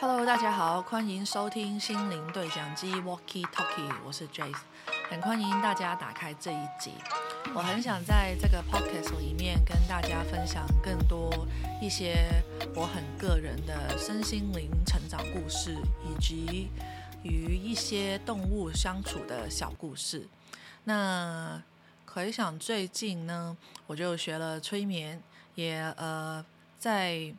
Hello，大家好，欢迎收听心灵对讲机 Walkie Talkie，我是 Jace，很欢迎大家打开这一集。我很想在这个 Podcast 里面跟大家分享更多一些我很个人的身心灵成长故事，以及与一些动物相处的小故事。那回想最近呢，我就学了催眠，也呃在。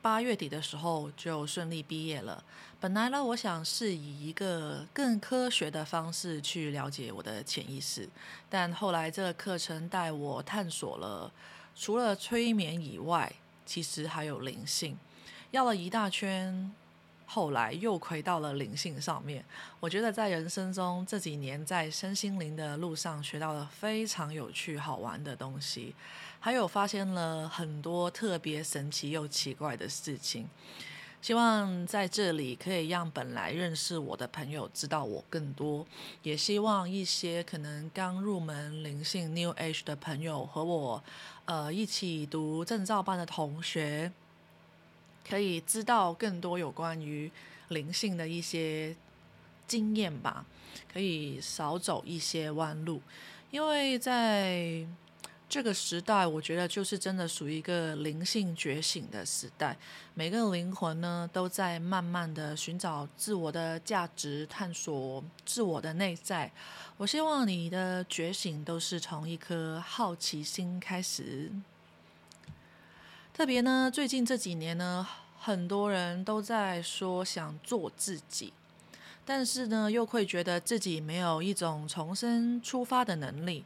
八月底的时候就顺利毕业了。本来呢，我想是以一个更科学的方式去了解我的潜意识，但后来这个课程带我探索了，除了催眠以外，其实还有灵性，绕了一大圈，后来又回到了灵性上面。我觉得在人生中这几年在身心灵的路上学到了非常有趣好玩的东西。还有发现了很多特别神奇又奇怪的事情，希望在这里可以让本来认识我的朋友知道我更多，也希望一些可能刚入门灵性 New Age 的朋友和我，呃，一起读证照班的同学，可以知道更多有关于灵性的一些经验吧，可以少走一些弯路，因为在。这个时代，我觉得就是真的属于一个灵性觉醒的时代。每个灵魂呢，都在慢慢的寻找自我的价值，探索自我的内在。我希望你的觉醒都是从一颗好奇心开始。特别呢，最近这几年呢，很多人都在说想做自己，但是呢，又会觉得自己没有一种重生出发的能力。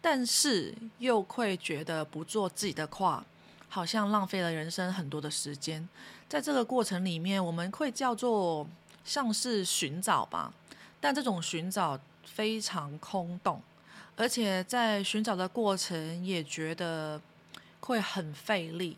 但是又会觉得不做自己的话，好像浪费了人生很多的时间。在这个过程里面，我们会叫做像是寻找吧，但这种寻找非常空洞，而且在寻找的过程也觉得会很费力。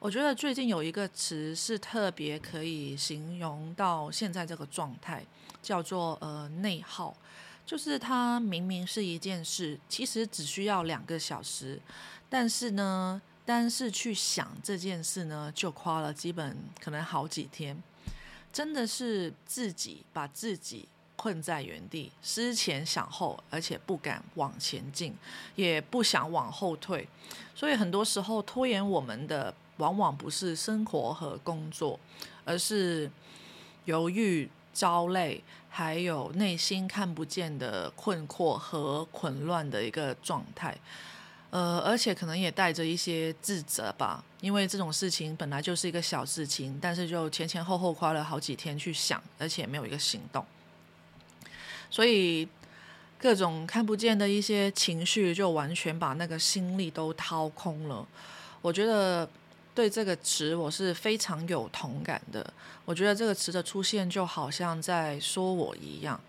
我觉得最近有一个词是特别可以形容到现在这个状态，叫做呃内耗。就是它明明是一件事，其实只需要两个小时，但是呢，单是去想这件事呢，就花了基本可能好几天。真的是自己把自己困在原地，思前想后，而且不敢往前进，也不想往后退。所以很多时候拖延我们的，往往不是生活和工作，而是犹豫。焦累，还有内心看不见的困惑和混乱的一个状态，呃，而且可能也带着一些自责吧，因为这种事情本来就是一个小事情，但是就前前后后花了好几天去想，而且没有一个行动，所以各种看不见的一些情绪就完全把那个心力都掏空了，我觉得。对这个词，我是非常有同感的。我觉得这个词的出现，就好像在说我一样。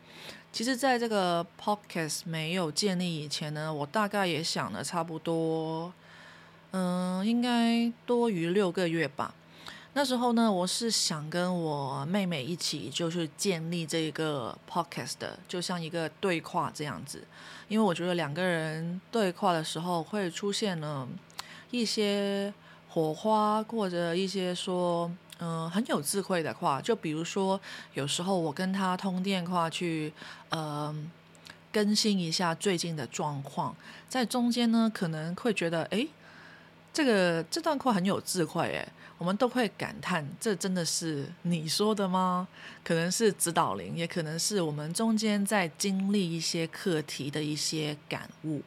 其实，在这个 podcast 没有建立以前呢，我大概也想了差不多，嗯，应该多于六个月吧。那时候呢，我是想跟我妹妹一起，就是建立这个 podcast 的，就像一个对话这样子。因为我觉得两个人对话的时候，会出现了一些。火花或者一些说，嗯，很有智慧的话，就比如说，有时候我跟他通电话去，呃，更新一下最近的状况，在中间呢，可能会觉得，哎，这个这段话很有智慧，哎，我们都会感叹，这真的是你说的吗？可能是指导灵，也可能是我们中间在经历一些课题的一些感悟。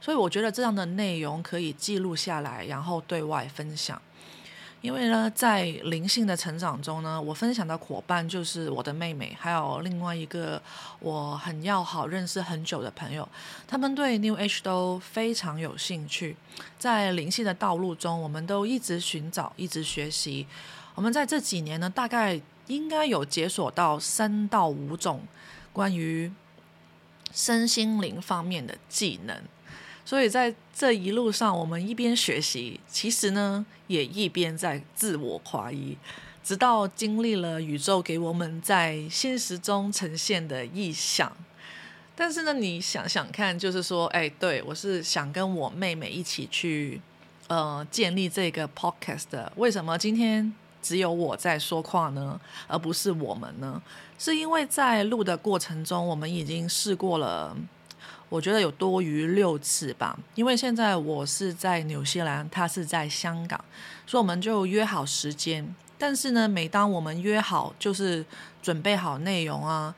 所以我觉得这样的内容可以记录下来，然后对外分享。因为呢，在灵性的成长中呢，我分享的伙伴就是我的妹妹，还有另外一个我很要好、认识很久的朋友。他们对 New Age 都非常有兴趣，在灵性的道路中，我们都一直寻找、一直学习。我们在这几年呢，大概应该有解锁到三到五种关于身心灵方面的技能。所以在这一路上，我们一边学习，其实呢，也一边在自我怀疑，直到经历了宇宙给我们在现实中呈现的意象。但是呢，你想想看，就是说，哎，对我是想跟我妹妹一起去，呃，建立这个 podcast 的。为什么今天只有我在说话呢，而不是我们呢？是因为在录的过程中，我们已经试过了，我觉得有多于六次吧。因为现在我是在纽西兰，他是在香港，所以我们就约好时间。但是呢，每当我们约好，就是准备好内容啊，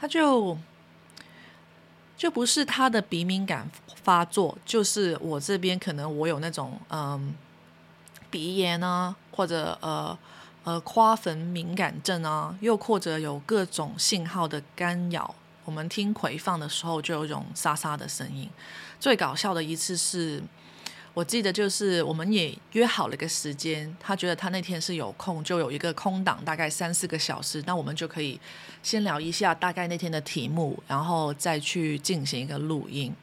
他就就不是他的鼻敏感发作，就是我这边可能我有那种嗯鼻炎啊，或者呃呃夸粉敏感症啊，又或者有各种信号的干扰，我们听回放的时候就有一种沙沙的声音。最搞笑的一次是。我记得就是我们也约好了个时间，他觉得他那天是有空，就有一个空档，大概三四个小时，那我们就可以先聊一下大概那天的题目，然后再去进行一个录音。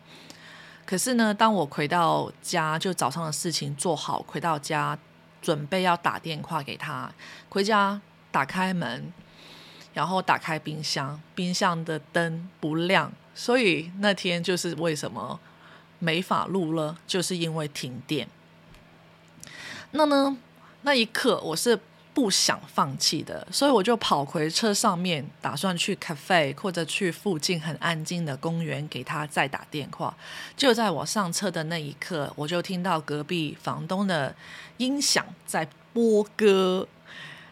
可是呢，当我回到家，就早上的事情做好，回到家准备要打电话给他，回家打开门，然后打开冰箱，冰箱的灯不亮，所以那天就是为什么。没法录了，就是因为停电。那呢，那一刻我是不想放弃的，所以我就跑回车上面，打算去咖啡或者去附近很安静的公园给他再打电话。就在我上车的那一刻，我就听到隔壁房东的音响在播歌。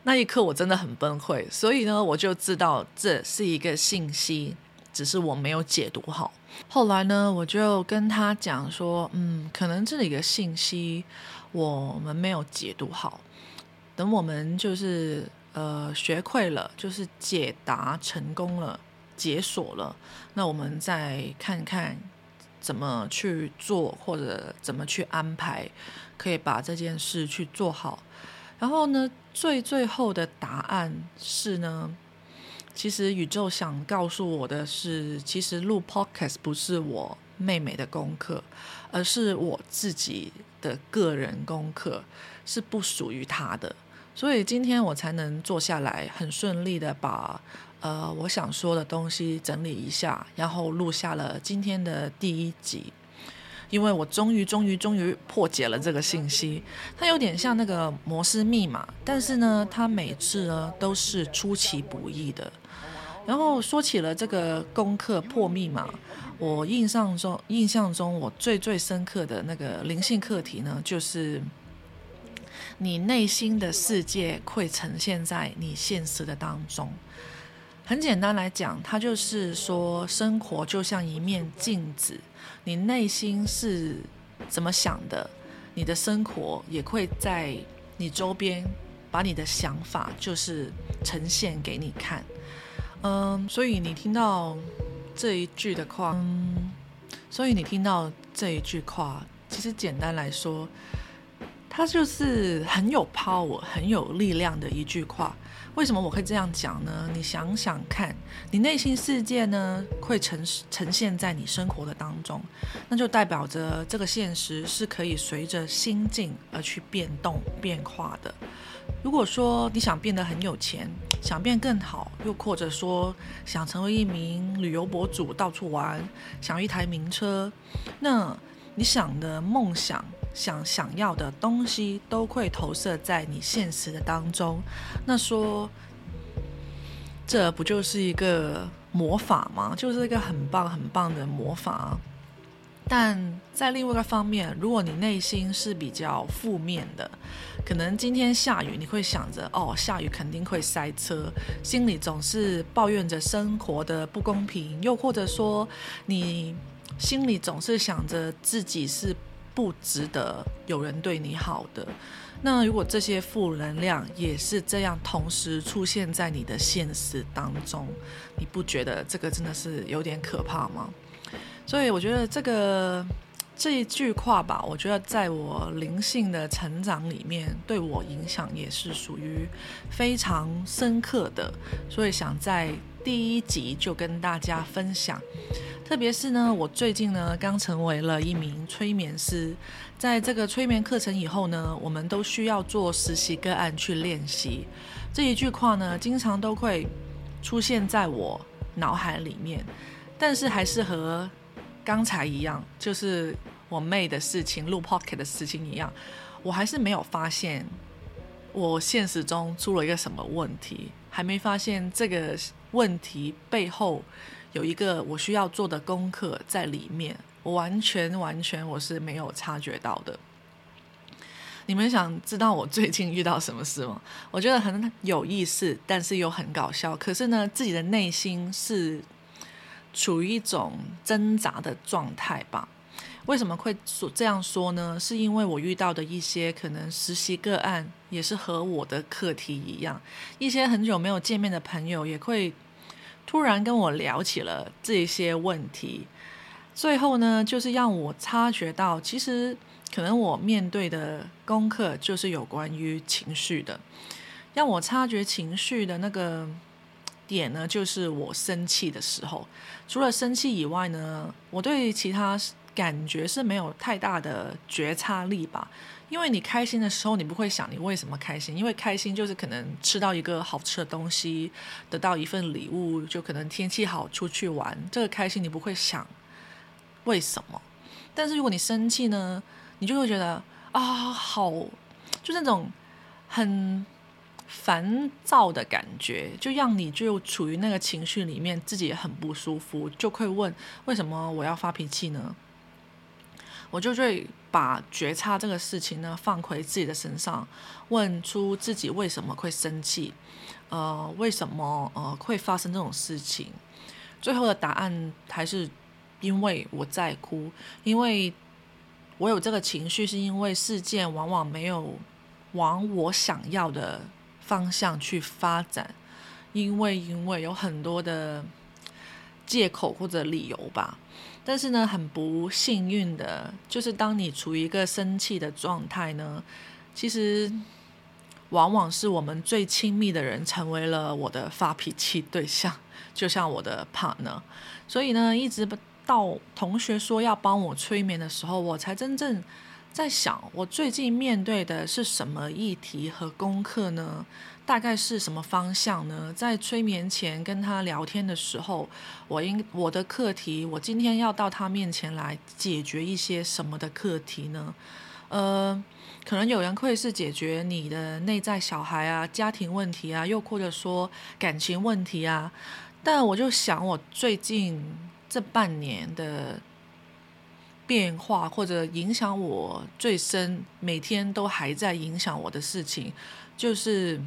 那一刻我真的很崩溃，所以呢，我就知道这是一个信息，只是我没有解读好。后来呢，我就跟他讲说，嗯，可能这里的信息我们没有解读好，等我们就是呃学会了，就是解答成功了，解锁了，那我们再看看怎么去做，或者怎么去安排，可以把这件事去做好。然后呢，最最后的答案是呢。其实宇宙想告诉我的是，其实录 podcast 不是我妹妹的功课，而是我自己的个人功课，是不属于她的。所以今天我才能坐下来，很顺利的把呃我想说的东西整理一下，然后录下了今天的第一集。因为我终于、终于、终于破解了这个信息，它有点像那个摩斯密码，但是呢，它每次呢都是出其不意的。然后说起了这个功课破密码，我印象中印象中我最最深刻的那个灵性课题呢，就是你内心的世界会呈现在你现实的当中。很简单来讲，它就是说生活就像一面镜子，你内心是怎么想的，你的生活也会在你周边把你的想法就是呈现给你看。嗯，所以你听到这一句的话，嗯，所以你听到这一句话，其实简单来说，它就是很有 power、很有力量的一句话。为什么我会这样讲呢？你想想看，你内心世界呢会呈呈现在你生活的当中，那就代表着这个现实是可以随着心境而去变动变化的。如果说你想变得很有钱，想变更好，又或者说想成为一名旅游博主，到处玩，想一台名车，那你想的梦想、想想要的东西，都会投射在你现实的当中。那说，这不就是一个魔法吗？就是一个很棒很棒的魔法。但在另外一个方面，如果你内心是比较负面的，可能今天下雨，你会想着哦，下雨肯定会塞车，心里总是抱怨着生活的不公平，又或者说你心里总是想着自己是不值得有人对你好的。那如果这些负能量也是这样同时出现在你的现实当中，你不觉得这个真的是有点可怕吗？所以我觉得这个这一句话吧，我觉得在我灵性的成长里面，对我影响也是属于非常深刻的。所以想在第一集就跟大家分享。特别是呢，我最近呢刚成为了一名催眠师，在这个催眠课程以后呢，我们都需要做实习个案去练习。这一句话呢，经常都会出现在我脑海里面，但是还是和刚才一样，就是我妹的事情，录 pocket 的事情一样，我还是没有发现我现实中出了一个什么问题，还没发现这个问题背后有一个我需要做的功课在里面，我完全完全我是没有察觉到的。你们想知道我最近遇到什么事吗？我觉得很有意思，但是又很搞笑。可是呢，自己的内心是处于一种挣扎的状态吧。为什么会说这样说呢？是因为我遇到的一些可能实习个案，也是和我的课题一样，一些很久没有见面的朋友也会突然跟我聊起了这些问题。最后呢，就是让我察觉到，其实可能我面对的功课就是有关于情绪的。让我察觉情绪的那个点呢，就是我生气的时候。除了生气以外呢，我对其他。感觉是没有太大的觉察力吧，因为你开心的时候，你不会想你为什么开心，因为开心就是可能吃到一个好吃的东西，得到一份礼物，就可能天气好出去玩，这个开心你不会想为什么。但是如果你生气呢，你就会觉得啊，好，就那种很烦躁的感觉，就让你就处于那个情绪里面，自己也很不舒服，就会问为什么我要发脾气呢？我就会把觉察这个事情呢放回自己的身上，问出自己为什么会生气，呃，为什么呃会发生这种事情？最后的答案还是因为我在哭，因为我有这个情绪，是因为事件往往没有往我想要的方向去发展，因为因为有很多的借口或者理由吧。但是呢，很不幸运的，就是当你处于一个生气的状态呢，其实往往是我们最亲密的人成为了我的发脾气对象，就像我的 partner。所以呢，一直到同学说要帮我催眠的时候，我才真正在想，我最近面对的是什么议题和功课呢？大概是什么方向呢？在催眠前跟他聊天的时候，我应我的课题，我今天要到他面前来解决一些什么的课题呢？呃，可能有人会是解决你的内在小孩啊、家庭问题啊，又或者说感情问题啊。但我就想，我最近这半年的变化，或者影响我最深，每天都还在影响我的事情，就是。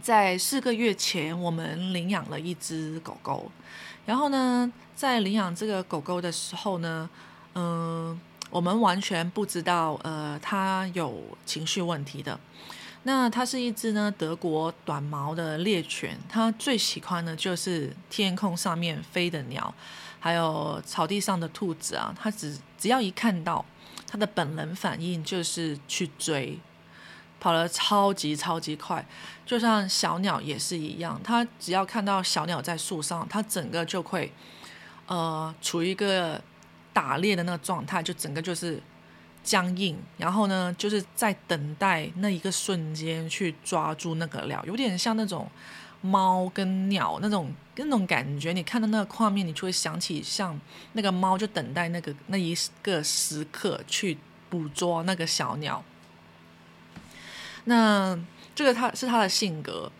在四个月前，我们领养了一只狗狗。然后呢，在领养这个狗狗的时候呢，嗯，我们完全不知道，呃，它有情绪问题的。那它是一只呢德国短毛的猎犬，它最喜欢的就是天空上面飞的鸟，还有草地上的兔子啊。它只只要一看到，它的本能反应就是去追。跑得超级超级快，就像小鸟也是一样，它只要看到小鸟在树上，它整个就会，呃，处于一个打猎的那个状态，就整个就是僵硬，然后呢，就是在等待那一个瞬间去抓住那个鸟，有点像那种猫跟鸟那种那种感觉。你看到那个画面，你就会想起像那个猫就等待那个那一个时刻去捕捉那个小鸟。那这个他是他的性格，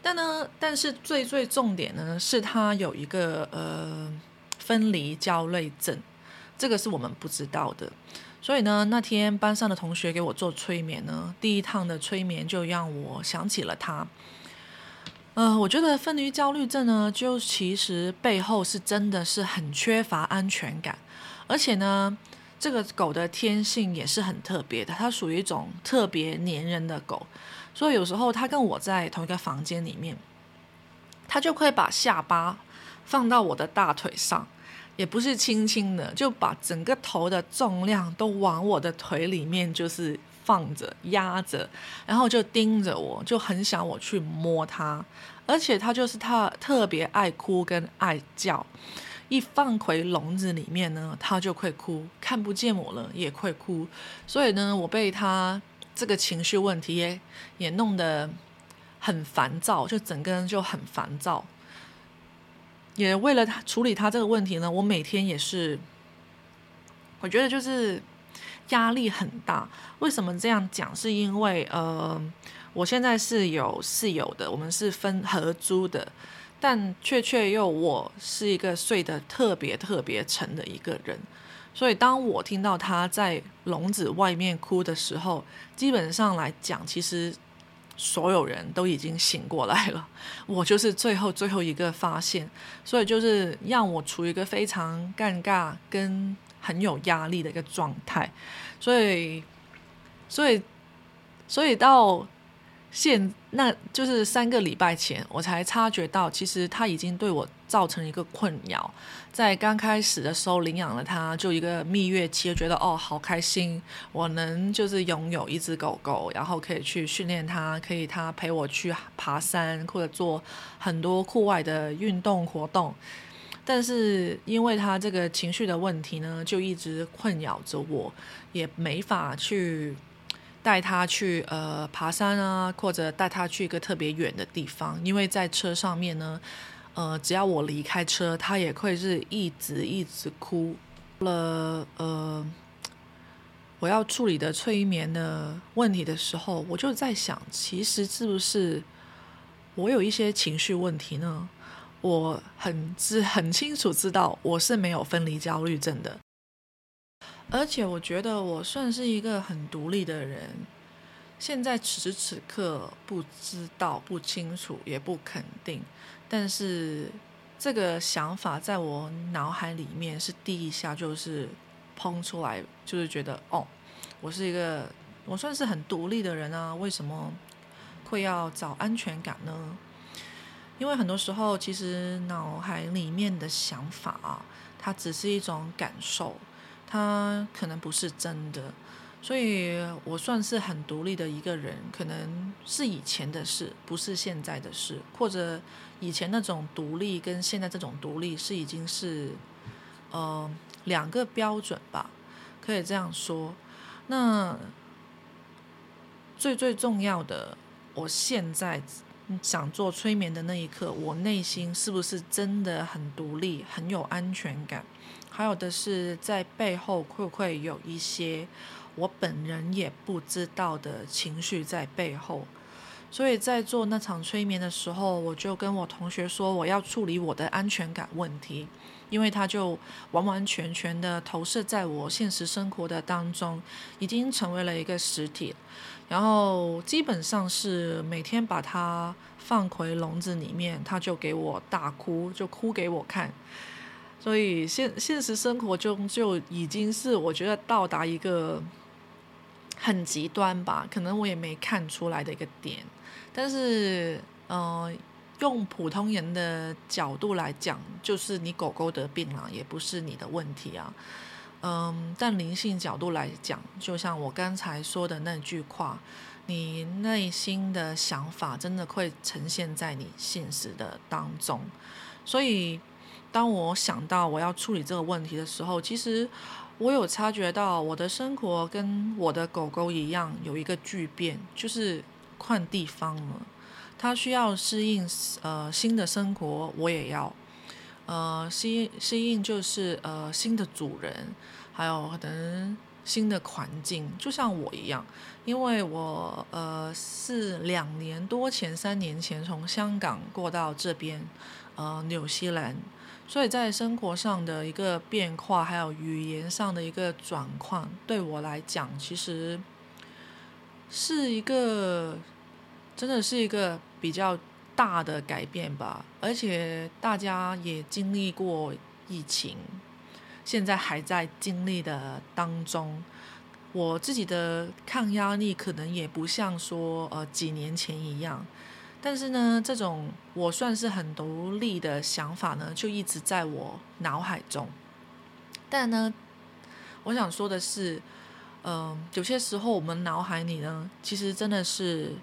但呢，但是最最重点呢，是他有一个呃分离焦虑症，这个是我们不知道的。所以呢，那天班上的同学给我做催眠呢，第一趟的催眠就让我想起了他。呃，我觉得分离焦虑症呢，就其实背后是真的是很缺乏安全感，而且呢。这个狗的天性也是很特别的，它属于一种特别粘人的狗，所以有时候它跟我在同一个房间里面，它就会把下巴放到我的大腿上，也不是轻轻的，就把整个头的重量都往我的腿里面就是放着压着，然后就盯着我，就很想我去摸它，而且它就是它特别爱哭跟爱叫。一放回笼子里面呢，它就会哭，看不见我了也会哭，所以呢，我被它这个情绪问题也也弄得很烦躁，就整个人就很烦躁。也为了他处理他这个问题呢，我每天也是，我觉得就是压力很大。为什么这样讲？是因为呃，我现在是有室友的，我们是分合租的，但确确又我是一个睡得特别特别沉的一个人，所以当我听到他在笼子外面哭的时候，基本上来讲，其实。所有人都已经醒过来了，我就是最后最后一个发现，所以就是让我处于一个非常尴尬跟很有压力的一个状态，所以，所以，所以到。现那就是三个礼拜前，我才察觉到，其实他已经对我造成一个困扰。在刚开始的时候领养了它，就一个蜜月期，觉得哦好开心，我能就是拥有一只狗狗，然后可以去训练它，可以它陪我去爬山或者做很多户外的运动活动。但是因为它这个情绪的问题呢，就一直困扰着我，也没法去。带他去呃爬山啊，或者带他去一个特别远的地方，因为在车上面呢，呃，只要我离开车，他也会是一直一直哭了。呃，我要处理的催眠的问题的时候，我就在想，其实是不是我有一些情绪问题呢？我很知很清楚知道我是没有分离焦虑症的。而且我觉得我算是一个很独立的人，现在此时此刻不知道、不清楚、也不肯定，但是这个想法在我脑海里面是第一下就是砰出来，就是觉得哦，我是一个我算是很独立的人啊，为什么会要找安全感呢？因为很多时候其实脑海里面的想法啊，它只是一种感受。他可能不是真的，所以我算是很独立的一个人，可能是以前的事，不是现在的事，或者以前那种独立跟现在这种独立是已经是呃两个标准吧，可以这样说。那最最重要的，我现在想做催眠的那一刻，我内心是不是真的很独立，很有安全感？还有的是在背后会不会有一些我本人也不知道的情绪在背后，所以在做那场催眠的时候，我就跟我同学说我要处理我的安全感问题，因为他就完完全全的投射在我现实生活的当中，已经成为了一个实体，然后基本上是每天把它放回笼子里面，他就给我大哭，就哭给我看。所以现现实生活中就已经是我觉得到达一个很极端吧，可能我也没看出来的一个点。但是，嗯，用普通人的角度来讲，就是你狗狗得病了，也不是你的问题啊。嗯，但灵性角度来讲，就像我刚才说的那句话，你内心的想法真的会呈现在你现实的当中，所以。当我想到我要处理这个问题的时候，其实我有察觉到我的生活跟我的狗狗一样有一个巨变，就是换地方了。它需要适应呃新的生活，我也要呃适应适应就是呃新的主人，还有可能新的环境，就像我一样，因为我呃是两年多前、三年前从香港过到这边呃纽西兰。所以在生活上的一个变化，还有语言上的一个转换，对我来讲，其实是一个真的是一个比较大的改变吧。而且大家也经历过疫情，现在还在经历的当中。我自己的抗压力可能也不像说呃几年前一样。但是呢，这种我算是很独立的想法呢，就一直在我脑海中。但呢，我想说的是，嗯，有些时候我们脑海里呢，其实真的是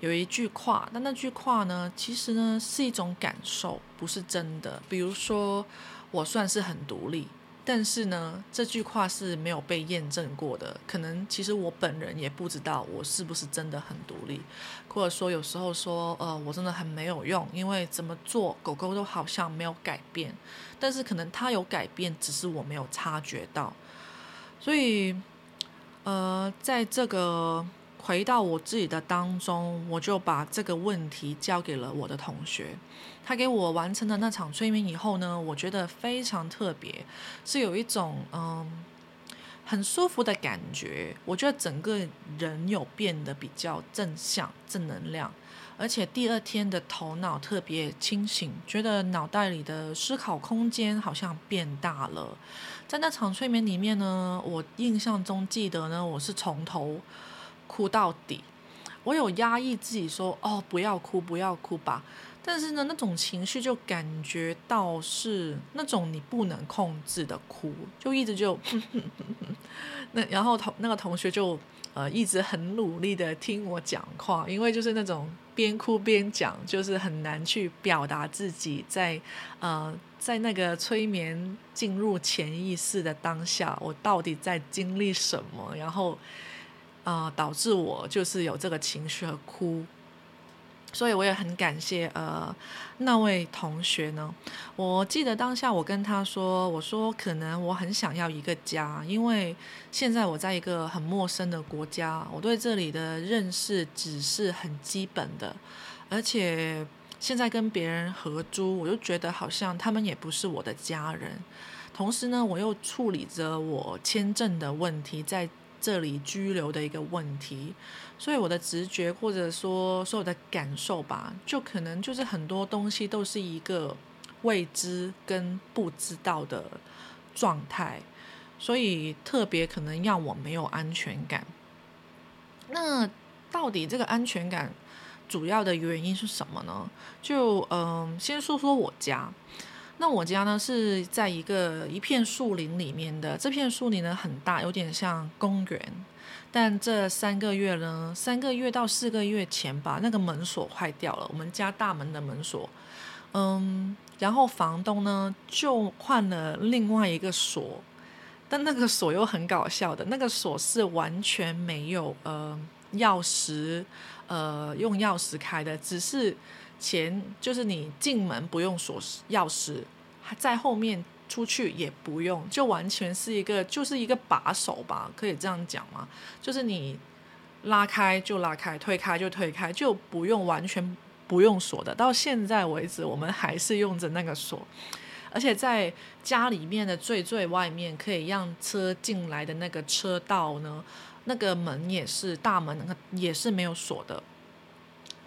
有一句话，但那句话呢，其实呢是一种感受，不是真的。比如说，我算是很独立。但是呢，这句话是没有被验证过的。可能其实我本人也不知道我是不是真的很独立，或者说有时候说，呃，我真的很没有用，因为怎么做狗狗都好像没有改变。但是可能它有改变，只是我没有察觉到。所以呃，在这个回到我自己的当中，我就把这个问题交给了我的同学。他给我完成了那场催眠以后呢，我觉得非常特别，是有一种嗯很舒服的感觉。我觉得整个人有变得比较正向、正能量，而且第二天的头脑特别清醒，觉得脑袋里的思考空间好像变大了。在那场催眠里面呢，我印象中记得呢，我是从头哭到底。我有压抑自己说：“哦，不要哭，不要哭吧。”但是呢，那种情绪就感觉到是那种你不能控制的哭，就一直就 那，然后同那个同学就呃一直很努力的听我讲话，因为就是那种边哭边讲，就是很难去表达自己在呃在那个催眠进入潜意识的当下，我到底在经历什么，然后啊导致我就是有这个情绪和哭。所以我也很感谢呃那位同学呢。我记得当下我跟他说，我说可能我很想要一个家，因为现在我在一个很陌生的国家，我对这里的认识只是很基本的，而且现在跟别人合租，我就觉得好像他们也不是我的家人。同时呢，我又处理着我签证的问题，在这里居留的一个问题。所以我的直觉或者说所有的感受吧，就可能就是很多东西都是一个未知跟不知道的状态，所以特别可能让我没有安全感。那到底这个安全感主要的原因是什么呢？就嗯，先说说我家。那我家呢是在一个一片树林里面的，这片树林呢很大，有点像公园。但这三个月呢，三个月到四个月前吧，那个门锁坏掉了，我们家大门的门锁，嗯，然后房东呢就换了另外一个锁，但那个锁又很搞笑的，那个锁是完全没有呃钥匙，呃用钥匙开的，只是前就是你进门不用锁钥匙，还在后面。出去也不用，就完全是一个，就是一个把手吧，可以这样讲吗？就是你拉开就拉开，推开就推开，就不用完全不用锁的。到现在为止，我们还是用着那个锁，而且在家里面的最最外面，可以让车进来的那个车道呢，那个门也是大门，那个也是没有锁的。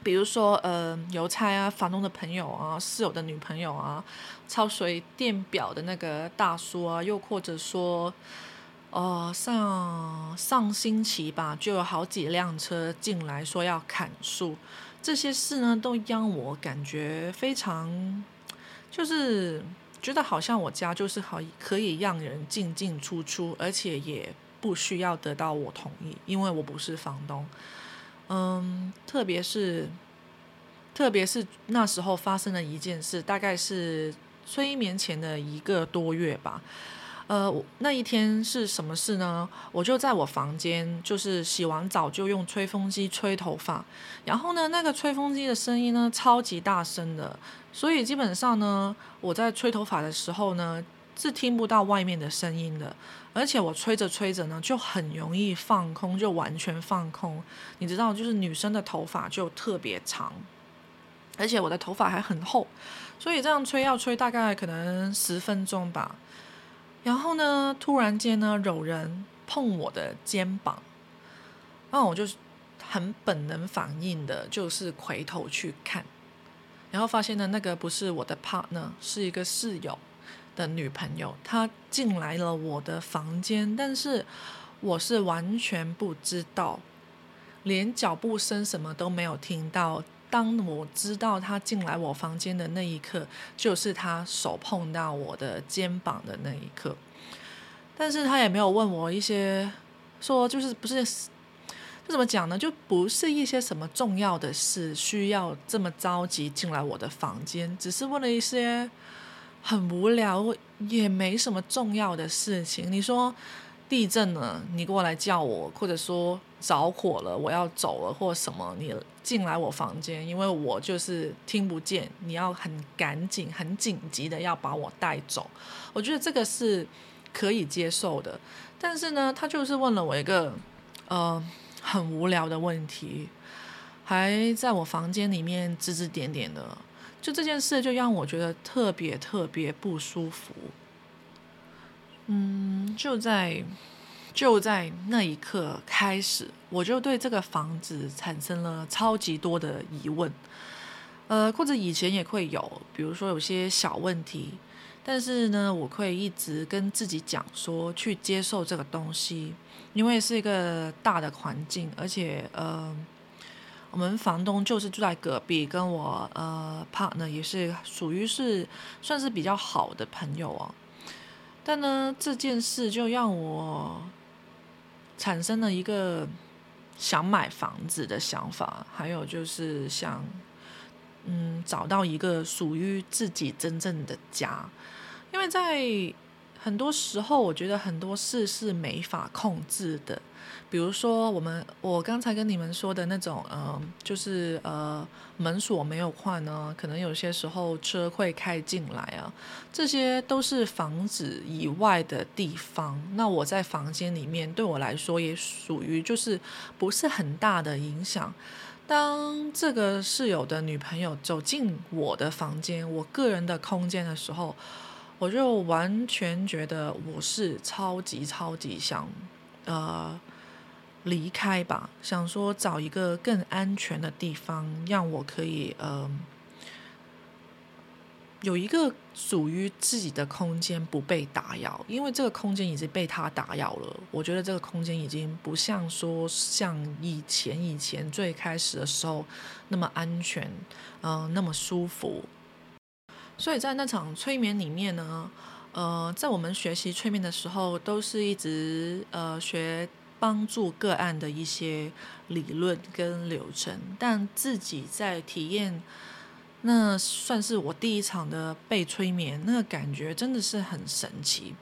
比如说，呃，邮差啊，房东的朋友啊，室友的女朋友啊，抄水电表的那个大叔啊，又或者说，呃，上上星期吧，就有好几辆车进来说要砍树，这些事呢，都让我感觉非常，就是觉得好像我家就是好可以让人进进出出，而且也不需要得到我同意，因为我不是房东。嗯，特别是，特别是那时候发生了一件事，大概是催眠前的一个多月吧。呃，那一天是什么事呢？我就在我房间，就是洗完澡就用吹风机吹头发，然后呢，那个吹风机的声音呢，超级大声的，所以基本上呢，我在吹头发的时候呢。是听不到外面的声音的，而且我吹着吹着呢，就很容易放空，就完全放空。你知道，就是女生的头发就特别长，而且我的头发还很厚，所以这样吹要吹大概可能十分钟吧。然后呢，突然间呢，有人碰我的肩膀，那我就很本能反应的，就是回头去看，然后发现呢，那个不是我的 partner，是一个室友。的女朋友，她进来了我的房间，但是我是完全不知道，连脚步声什么都没有听到。当我知道她进来我房间的那一刻，就是她手碰到我的肩膀的那一刻。但是她也没有问我一些，说就是不是，这怎么讲呢？就不是一些什么重要的事需要这么着急进来我的房间，只是问了一些。很无聊，也没什么重要的事情。你说地震了，你过来叫我，或者说着火了，我要走了，或什么，你进来我房间，因为我就是听不见，你要很赶紧、很紧急的要把我带走。我觉得这个是可以接受的，但是呢，他就是问了我一个呃很无聊的问题，还在我房间里面指指点点的。就这件事，就让我觉得特别特别不舒服。嗯，就在就在那一刻开始，我就对这个房子产生了超级多的疑问。呃，或者以前也会有，比如说有些小问题，但是呢，我会一直跟自己讲说，去接受这个东西，因为是一个大的环境，而且呃。我们房东就是住在隔壁，跟我呃 partner 也是属于是算是比较好的朋友哦。但呢，这件事就让我产生了一个想买房子的想法，还有就是想嗯找到一个属于自己真正的家，因为在很多时候，我觉得很多事是没法控制的。比如说，我们我刚才跟你们说的那种，嗯，就是呃，门锁没有换呢，可能有些时候车会开进来啊，这些都是房子以外的地方。那我在房间里面，对我来说也属于就是不是很大的影响。当这个室友的女朋友走进我的房间，我个人的空间的时候，我就完全觉得我是超级超级想，呃。离开吧，想说找一个更安全的地方，让我可以呃有一个属于自己的空间，不被打扰。因为这个空间已经被他打扰了，我觉得这个空间已经不像说像以前以前最开始的时候那么安全，嗯，那么舒服。所以在那场催眠里面呢，呃，在我们学习催眠的时候，都是一直呃学。帮助个案的一些理论跟流程，但自己在体验，那算是我第一场的被催眠，那个感觉真的是很神奇。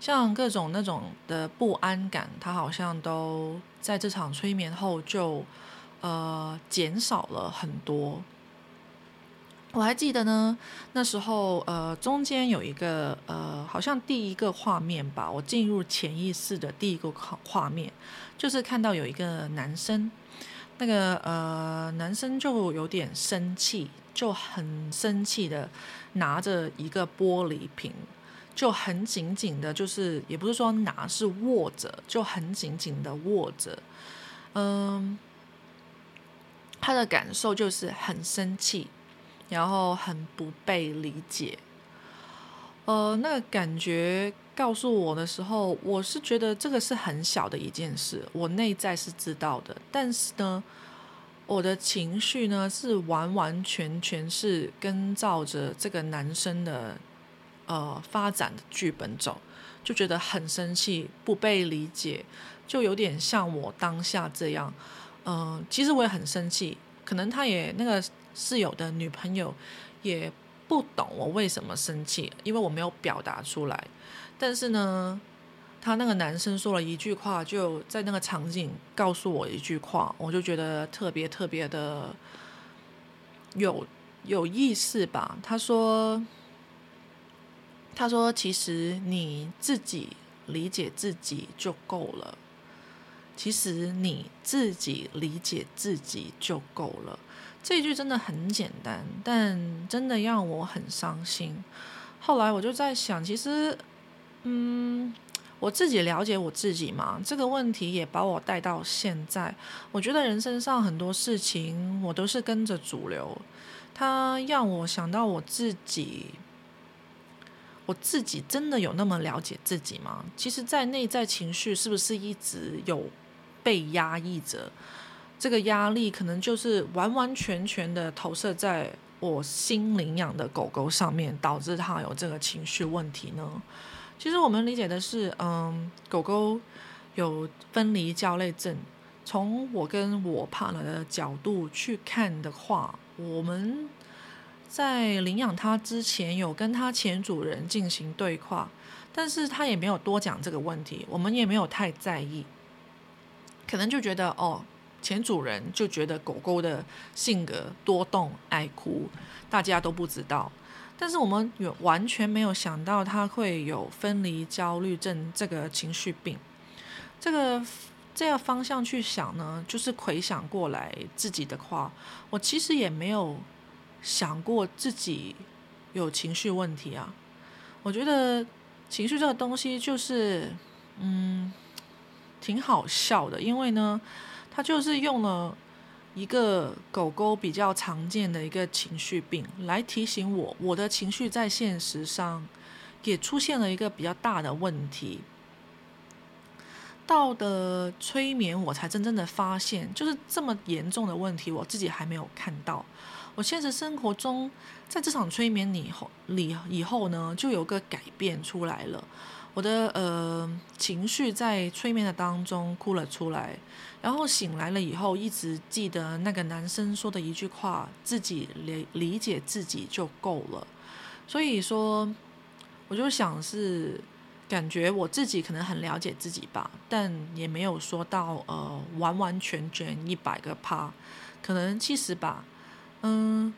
像各种那种的不安感，它好像都在这场催眠后就呃减少了很多。我还记得呢，那时候呃，中间有一个呃，好像第一个画面吧，我进入潜意识的第一个画画面，就是看到有一个男生，那个呃男生就有点生气，就很生气的拿着一个玻璃瓶，就很紧紧的，就是也不是说拿，是握着，就很紧紧的握着，嗯，他的感受就是很生气。然后很不被理解，呃，那个感觉告诉我的时候，我是觉得这个是很小的一件事，我内在是知道的，但是呢，我的情绪呢是完完全全是跟照着这个男生的呃发展的剧本走，就觉得很生气，不被理解，就有点像我当下这样，嗯，其实我也很生气，可能他也那个。室友的女朋友也不懂我为什么生气，因为我没有表达出来。但是呢，他那个男生说了一句话，就在那个场景告诉我一句话，我就觉得特别特别的有有意思吧。他说：“他说其实你自己理解自己就够了，其实你自己理解自己就够了。”这句真的很简单，但真的让我很伤心。后来我就在想，其实，嗯，我自己了解我自己嘛，这个问题也把我带到现在。我觉得人生上很多事情，我都是跟着主流，它让我想到我自己。我自己真的有那么了解自己吗？其实，在内在情绪是不是一直有被压抑着？这个压力可能就是完完全全的投射在我新领养的狗狗上面，导致它有这个情绪问题呢。其实我们理解的是，嗯，狗狗有分离焦虑症。从我跟我帕了的角度去看的话，我们在领养它之前有跟它前主人进行对话，但是他也没有多讲这个问题，我们也没有太在意，可能就觉得哦。前主人就觉得狗狗的性格多动、爱哭，大家都不知道。但是我们有完全没有想到它会有分离焦虑症这个情绪病，这个这个方向去想呢，就是回想过来自己的话，我其实也没有想过自己有情绪问题啊。我觉得情绪这个东西就是嗯挺好笑的，因为呢，他就是用了。一个狗狗比较常见的一个情绪病，来提醒我，我的情绪在现实上也出现了一个比较大的问题。到的催眠，我才真正的发现，就是这么严重的问题，我自己还没有看到。我现实生活中，在这场催眠以后，里以后呢，就有个改变出来了。我的呃情绪在催眠的当中哭了出来，然后醒来了以后，一直记得那个男生说的一句话：自己理理解自己就够了。所以说，我就想是感觉我自己可能很了解自己吧，但也没有说到呃完完全全一百个趴，可能七十吧，嗯，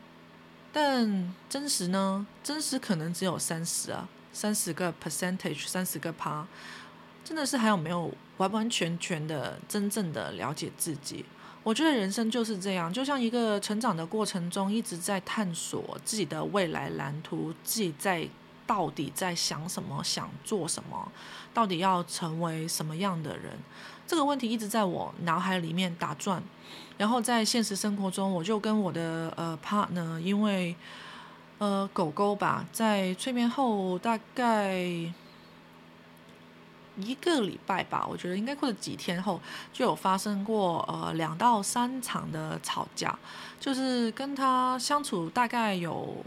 但真实呢？真实可能只有三十啊。三十个 percentage，三十个趴，真的是还有没有完完全全的真正的了解自己？我觉得人生就是这样，就像一个成长的过程中，一直在探索自己的未来蓝图，自己在到底在想什么，想做什么，到底要成为什么样的人？这个问题一直在我脑海里面打转，然后在现实生活中，我就跟我的呃 partner，因为。呃，狗狗吧，在催眠后大概一个礼拜吧，我觉得应该或者几天后就有发生过呃两到三场的吵架，就是跟他相处大概有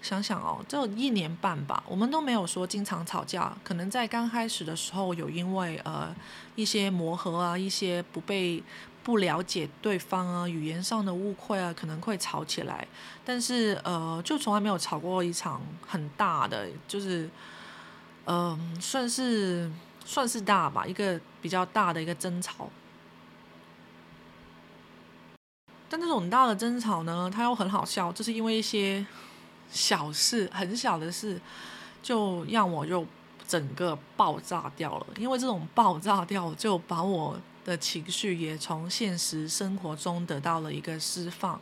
想想哦，就一年半吧，我们都没有说经常吵架，可能在刚开始的时候有因为呃一些磨合啊，一些不被。不了解对方啊，语言上的误会啊，可能会吵起来。但是呃，就从来没有吵过一场很大的，就是嗯，算是算是大吧，一个比较大的一个争吵。但这种大的争吵呢，它又很好笑，就是因为一些小事，很小的事，就让我就整个爆炸掉了。因为这种爆炸掉，就把我。的情绪也从现实生活中得到了一个释放，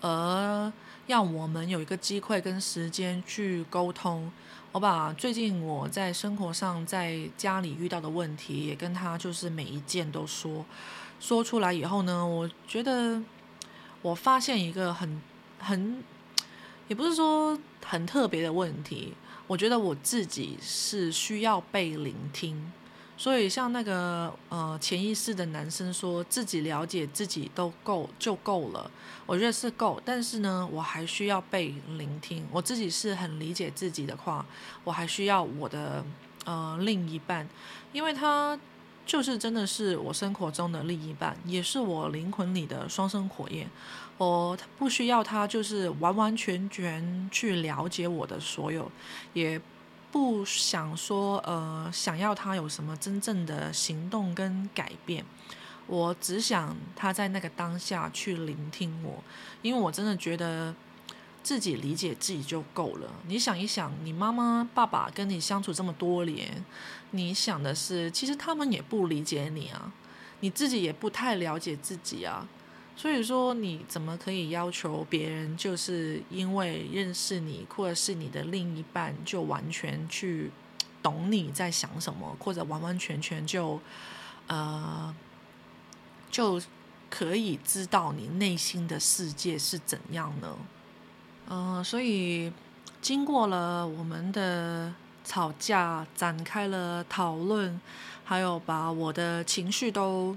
而让我们有一个机会跟时间去沟通。我把最近我在生活上在家里遇到的问题，也跟他就是每一件都说说出来以后呢，我觉得我发现一个很很也不是说很特别的问题，我觉得我自己是需要被聆听。所以，像那个呃潜意识的男生说自己了解自己都够就够了，我觉得是够。但是呢，我还需要被聆听。我自己是很理解自己的话，我还需要我的呃另一半，因为他就是真的是我生活中的另一半，也是我灵魂里的双生火焰。我不需要他就是完完全全去了解我的所有，也。不想说，呃，想要他有什么真正的行动跟改变，我只想他在那个当下去聆听我，因为我真的觉得自己理解自己就够了。你想一想，你妈妈、爸爸跟你相处这么多年，你想的是，其实他们也不理解你啊，你自己也不太了解自己啊。所以说，你怎么可以要求别人就是因为认识你，或者是你的另一半，就完全去懂你在想什么，或者完完全全就呃就可以知道你内心的世界是怎样呢？嗯，所以经过了我们的吵架，展开了讨论，还有把我的情绪都。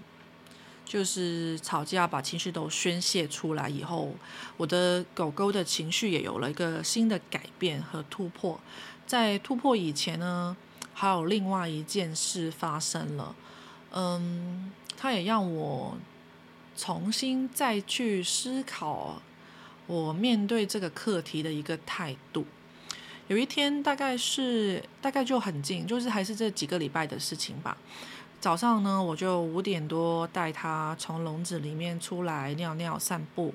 就是吵架，把情绪都宣泄出来以后，我的狗狗的情绪也有了一个新的改变和突破。在突破以前呢，还有另外一件事发生了，嗯，它也让我重新再去思考我面对这个课题的一个态度。有一天，大概是大概就很近，就是还是这几个礼拜的事情吧。早上呢，我就五点多带它从笼子里面出来尿尿散步，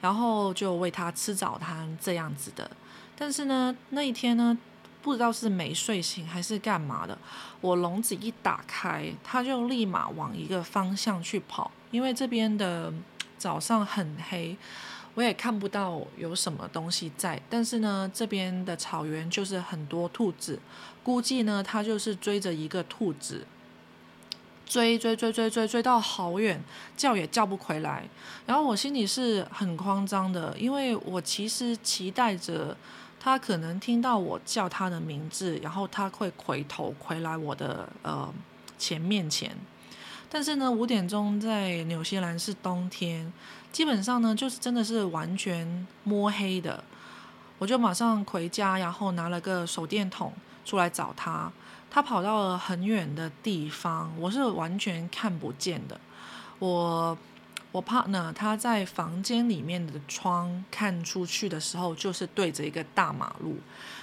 然后就喂它吃早餐这样子的。但是呢，那一天呢，不知道是没睡醒还是干嘛的，我笼子一打开，它就立马往一个方向去跑，因为这边的早上很黑。我也看不到有什么东西在，但是呢，这边的草原就是很多兔子，估计呢，它就是追着一个兔子，追追追追追追到好远，叫也叫不回来。然后我心里是很慌张的，因为我其实期待着他可能听到我叫他的名字，然后他会回头回来我的呃前面前。但是呢，五点钟在纽西兰是冬天。基本上呢，就是真的是完全摸黑的，我就马上回家，然后拿了个手电筒出来找他。他跑到了很远的地方，我是完全看不见的。我我怕呢，他在房间里面的窗看出去的时候，就是对着一个大马路。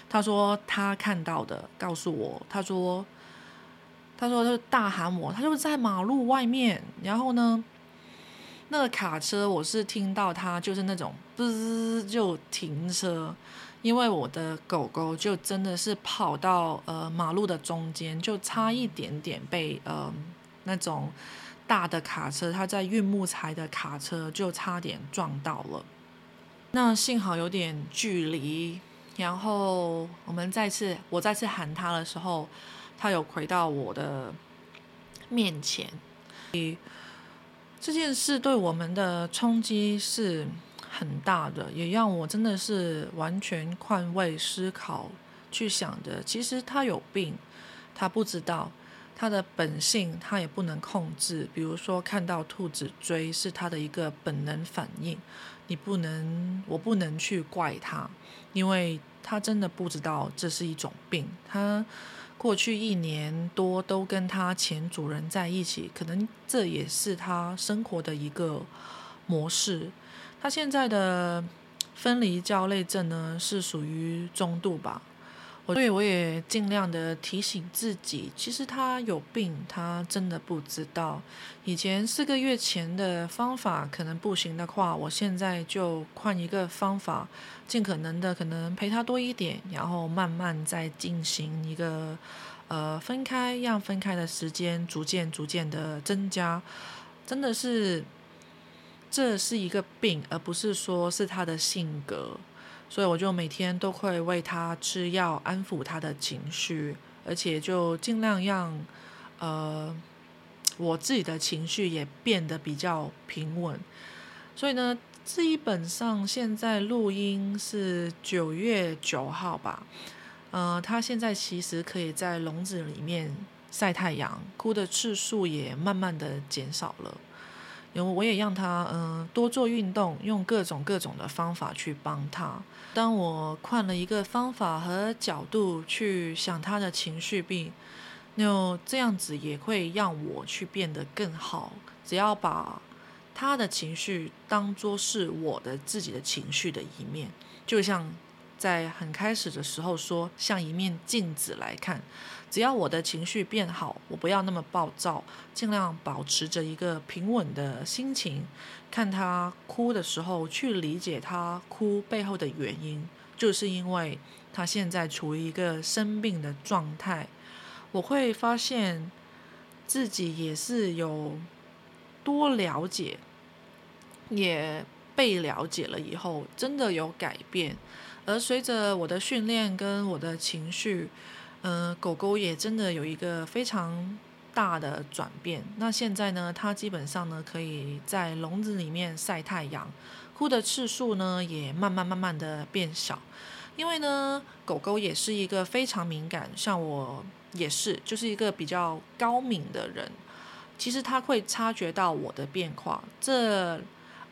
他说他看到的，告诉我，他说他说他大喊我，他就在马路外面，然后呢？那个卡车，我是听到他就是那种滋就停车，因为我的狗狗就真的是跑到呃马路的中间，就差一点点被呃那种大的卡车，它在运木材的卡车就差点撞到了。那幸好有点距离，然后我们再次我再次喊它的时候，它有回到我的面前。这件事对我们的冲击是很大的，也让我真的是完全换位思考去想的。其实他有病，他不知道他的本性，他也不能控制。比如说看到兔子追是他的一个本能反应，你不能，我不能去怪他，因为他真的不知道这是一种病。他。过去一年多都跟他前主人在一起，可能这也是他生活的一个模式。他现在的分离焦虑症呢，是属于中度吧。所以我也尽量的提醒自己，其实他有病，他真的不知道。以前四个月前的方法可能不行的话，我现在就换一个方法，尽可能的可能陪他多一点，然后慢慢再进行一个呃分开，让分开的时间逐渐逐渐的增加。真的是，这是一个病，而不是说是他的性格。所以我就每天都会为他吃药，安抚他的情绪，而且就尽量让，呃，我自己的情绪也变得比较平稳。所以呢，基本上现在录音是九月九号吧，呃，他现在其实可以在笼子里面晒太阳，哭的次数也慢慢的减少了。因为我也让他嗯多做运动，用各种各种的方法去帮他。当我换了一个方法和角度去想他的情绪病，那这样子也会让我去变得更好。只要把他的情绪当作是我的自己的情绪的一面，就像。在很开始的时候说，像一面镜子来看，只要我的情绪变好，我不要那么暴躁，尽量保持着一个平稳的心情，看他哭的时候，去理解他哭背后的原因，就是因为他现在处于一个生病的状态。我会发现自己也是有多了解，也被了解了以后，真的有改变。而随着我的训练跟我的情绪，嗯，狗狗也真的有一个非常大的转变。那现在呢，它基本上呢可以在笼子里面晒太阳，哭的次数呢也慢慢慢慢的变少。因为呢，狗狗也是一个非常敏感，像我也是，就是一个比较高敏的人。其实它会察觉到我的变化。这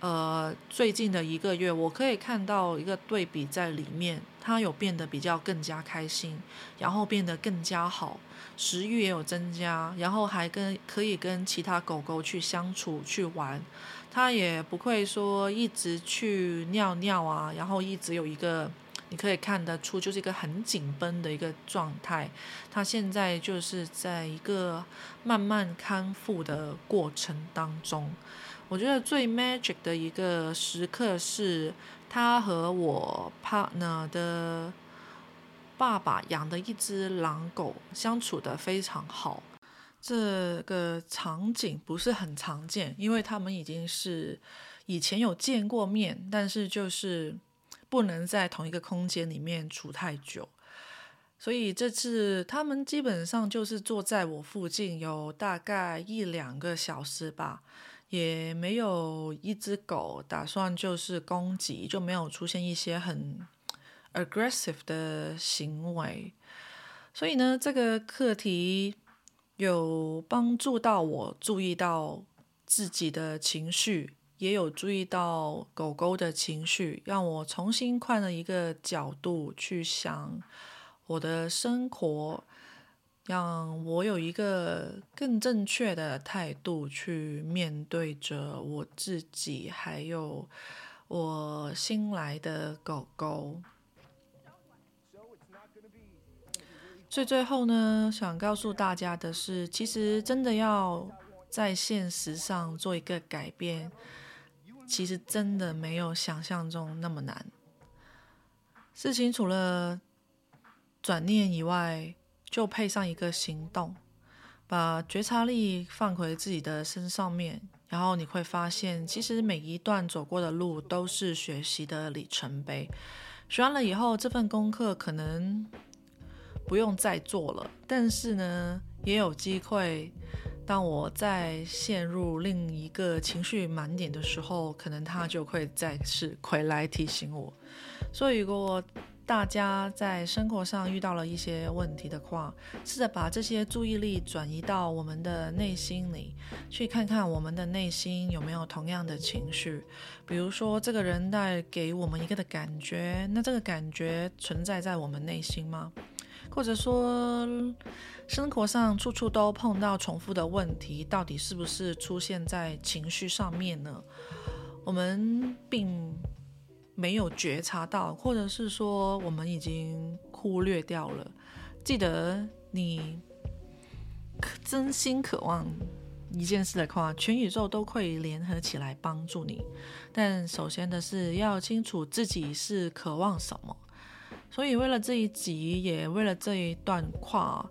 呃，最近的一个月，我可以看到一个对比在里面，它有变得比较更加开心，然后变得更加好，食欲也有增加，然后还跟可以跟其他狗狗去相处去玩，它也不会说一直去尿尿啊，然后一直有一个你可以看得出就是一个很紧绷的一个状态，它现在就是在一个慢慢康复的过程当中。我觉得最 magic 的一个时刻是，他和我 partner 的爸爸养的一只狼狗相处的非常好。这个场景不是很常见，因为他们已经是以前有见过面，但是就是不能在同一个空间里面处太久。所以这次他们基本上就是坐在我附近，有大概一两个小时吧，也没有一只狗打算就是攻击，就没有出现一些很 aggressive 的行为。所以呢，这个课题有帮助到我注意到自己的情绪，也有注意到狗狗的情绪，让我重新换了一个角度去想。我的生活让我有一个更正确的态度去面对着我自己，还有我新来的狗狗。所以最后呢，想告诉大家的是，其实真的要在现实上做一个改变，其实真的没有想象中那么难。事情除了转念以外，就配上一个行动，把觉察力放回自己的身上面，然后你会发现，其实每一段走过的路都是学习的里程碑。学完了以后，这份功课可能不用再做了，但是呢，也有机会，当我在陷入另一个情绪满点的时候，可能他就会再次回来提醒我。所以，如果大家在生活上遇到了一些问题的话，试着把这些注意力转移到我们的内心里，去看看我们的内心有没有同样的情绪。比如说，这个人带给我们一个的感觉，那这个感觉存在在我们内心吗？或者说，生活上处处都碰到重复的问题，到底是不是出现在情绪上面呢？我们并。没有觉察到，或者是说我们已经忽略掉了。记得你真心渴望一件事的话，全宇宙都会联合起来帮助你。但首先的是要清楚自己是渴望什么。所以为了这一集，也为了这一段话，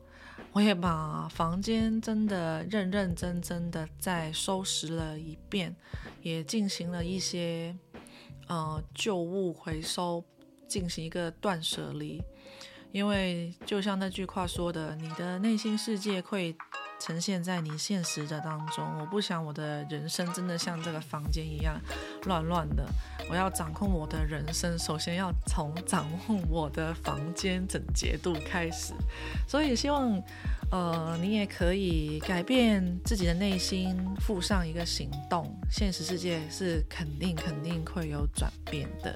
我也把房间真的认认真真的再收拾了一遍，也进行了一些。呃，旧物回收进行一个断舍离，因为就像那句话说的，你的内心世界会呈现在你现实的当中。我不想我的人生真的像这个房间一样乱乱的。我要掌控我的人生，首先要从掌控我的房间整洁度开始。所以希望。呃，你也可以改变自己的内心，附上一个行动，现实世界是肯定肯定会有转变的。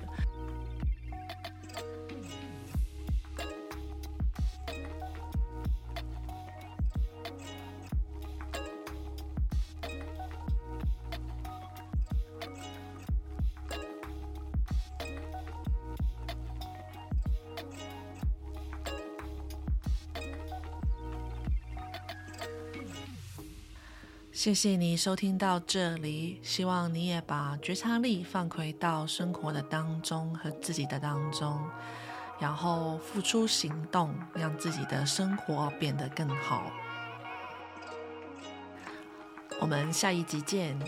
谢谢你收听到这里，希望你也把觉察力放回到生活的当中和自己的当中，然后付出行动，让自己的生活变得更好。我们下一集见。